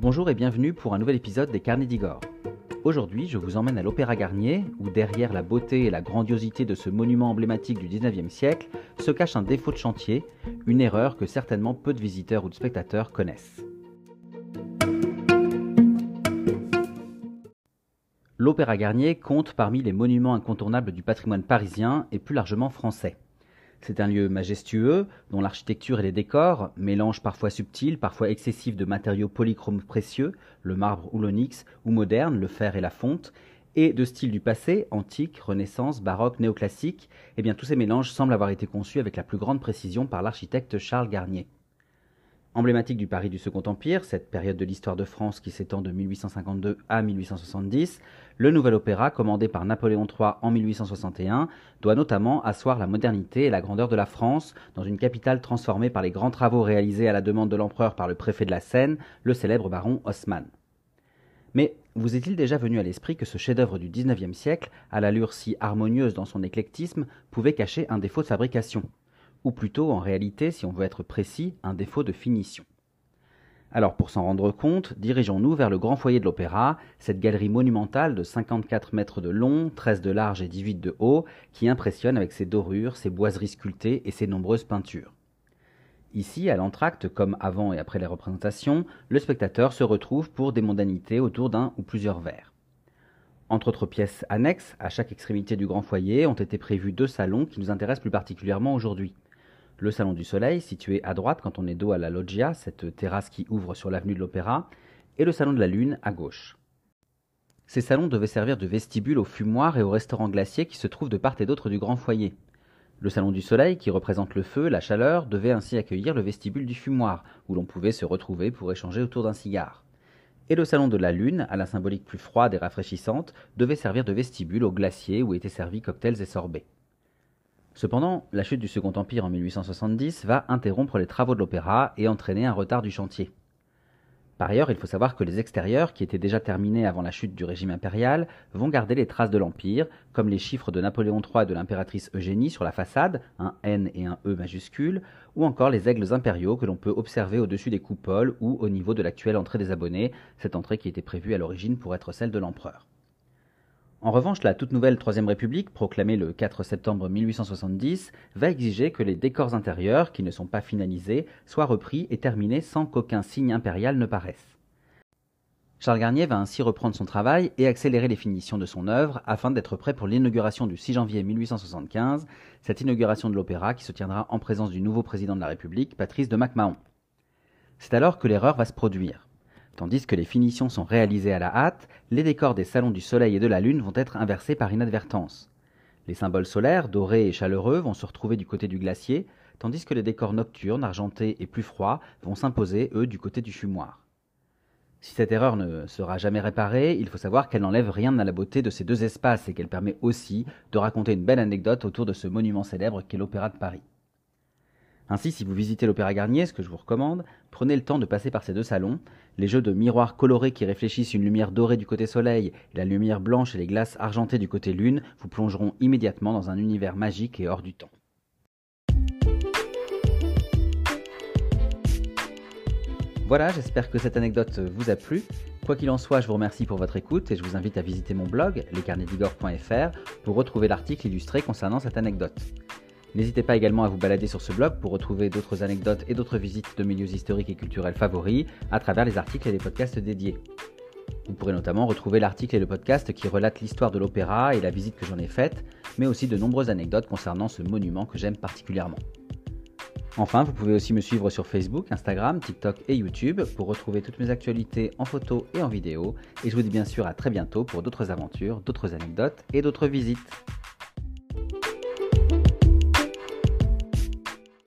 Bonjour et bienvenue pour un nouvel épisode des Carnets d'Igor. Aujourd'hui, je vous emmène à l'Opéra Garnier, où derrière la beauté et la grandiosité de ce monument emblématique du 19e siècle se cache un défaut de chantier, une erreur que certainement peu de visiteurs ou de spectateurs connaissent. L'Opéra Garnier compte parmi les monuments incontournables du patrimoine parisien et plus largement français. C'est un lieu majestueux, dont l'architecture et les décors, mélange parfois subtil, parfois excessif de matériaux polychromes précieux, le marbre ou l'onyx, ou moderne, le fer et la fonte, et de style du passé, antique, renaissance, baroque, néoclassique, eh bien tous ces mélanges semblent avoir été conçus avec la plus grande précision par l'architecte Charles Garnier. Emblématique du Paris du Second Empire, cette période de l'histoire de France qui s'étend de 1852 à 1870, le nouvel opéra, commandé par Napoléon III en 1861, doit notamment asseoir la modernité et la grandeur de la France dans une capitale transformée par les grands travaux réalisés à la demande de l'empereur par le préfet de la Seine, le célèbre baron Haussmann. Mais vous est-il déjà venu à l'esprit que ce chef-d'œuvre du XIXe siècle, à l'allure si harmonieuse dans son éclectisme, pouvait cacher un défaut de fabrication? Ou plutôt en réalité, si on veut être précis, un défaut de finition. Alors pour s'en rendre compte, dirigeons-nous vers le grand foyer de l'opéra, cette galerie monumentale de 54 mètres de long, 13 de large et 18 de haut, qui impressionne avec ses dorures, ses boiseries sculptées et ses nombreuses peintures. Ici, à l'entracte, comme avant et après les représentations, le spectateur se retrouve pour des mondanités autour d'un ou plusieurs verres. Entre autres pièces annexes, à chaque extrémité du grand foyer ont été prévus deux salons qui nous intéressent plus particulièrement aujourd'hui le Salon du Soleil, situé à droite quand on est dos à la loggia, cette terrasse qui ouvre sur l'avenue de l'Opéra, et le Salon de la Lune à gauche. Ces salons devaient servir de vestibule aux fumoirs et aux restaurants glaciers qui se trouvent de part et d'autre du grand foyer. Le Salon du Soleil, qui représente le feu, la chaleur, devait ainsi accueillir le vestibule du fumoir, où l'on pouvait se retrouver pour échanger autour d'un cigare. Et le Salon de la Lune, à la symbolique plus froide et rafraîchissante, devait servir de vestibule aux glaciers où étaient servis cocktails et sorbets. Cependant, la chute du Second Empire en 1870 va interrompre les travaux de l'opéra et entraîner un retard du chantier. Par ailleurs, il faut savoir que les extérieurs, qui étaient déjà terminés avant la chute du régime impérial, vont garder les traces de l'Empire, comme les chiffres de Napoléon III et de l'impératrice Eugénie sur la façade, un N et un E majuscule, ou encore les aigles impériaux que l'on peut observer au-dessus des coupoles ou au niveau de l'actuelle entrée des abonnés, cette entrée qui était prévue à l'origine pour être celle de l'empereur. En revanche, la toute nouvelle Troisième République, proclamée le 4 septembre 1870, va exiger que les décors intérieurs, qui ne sont pas finalisés, soient repris et terminés sans qu'aucun signe impérial ne paraisse. Charles Garnier va ainsi reprendre son travail et accélérer les finitions de son œuvre afin d'être prêt pour l'inauguration du 6 janvier 1875, cette inauguration de l'opéra qui se tiendra en présence du nouveau président de la République, Patrice de MacMahon. C'est alors que l'erreur va se produire. Tandis que les finitions sont réalisées à la hâte, les décors des salons du soleil et de la lune vont être inversés par inadvertance. Les symboles solaires, dorés et chaleureux, vont se retrouver du côté du glacier, tandis que les décors nocturnes, argentés et plus froids, vont s'imposer, eux, du côté du fumoir. Si cette erreur ne sera jamais réparée, il faut savoir qu'elle n'enlève rien à la beauté de ces deux espaces et qu'elle permet aussi de raconter une belle anecdote autour de ce monument célèbre qu'est l'Opéra de Paris. Ainsi, si vous visitez l'Opéra Garnier, ce que je vous recommande, prenez le temps de passer par ces deux salons. Les jeux de miroirs colorés qui réfléchissent une lumière dorée du côté soleil et la lumière blanche et les glaces argentées du côté lune vous plongeront immédiatement dans un univers magique et hors du temps. Voilà, j'espère que cette anecdote vous a plu. Quoi qu'il en soit, je vous remercie pour votre écoute et je vous invite à visiter mon blog, lescarnedigor.fr, pour retrouver l'article illustré concernant cette anecdote. N'hésitez pas également à vous balader sur ce blog pour retrouver d'autres anecdotes et d'autres visites de milieux historiques et culturels favoris à travers les articles et les podcasts dédiés. Vous pourrez notamment retrouver l'article et le podcast qui relatent l'histoire de l'opéra et la visite que j'en ai faite, mais aussi de nombreuses anecdotes concernant ce monument que j'aime particulièrement. Enfin, vous pouvez aussi me suivre sur Facebook, Instagram, TikTok et YouTube pour retrouver toutes mes actualités en photo et en vidéo. Et je vous dis bien sûr à très bientôt pour d'autres aventures, d'autres anecdotes et d'autres visites.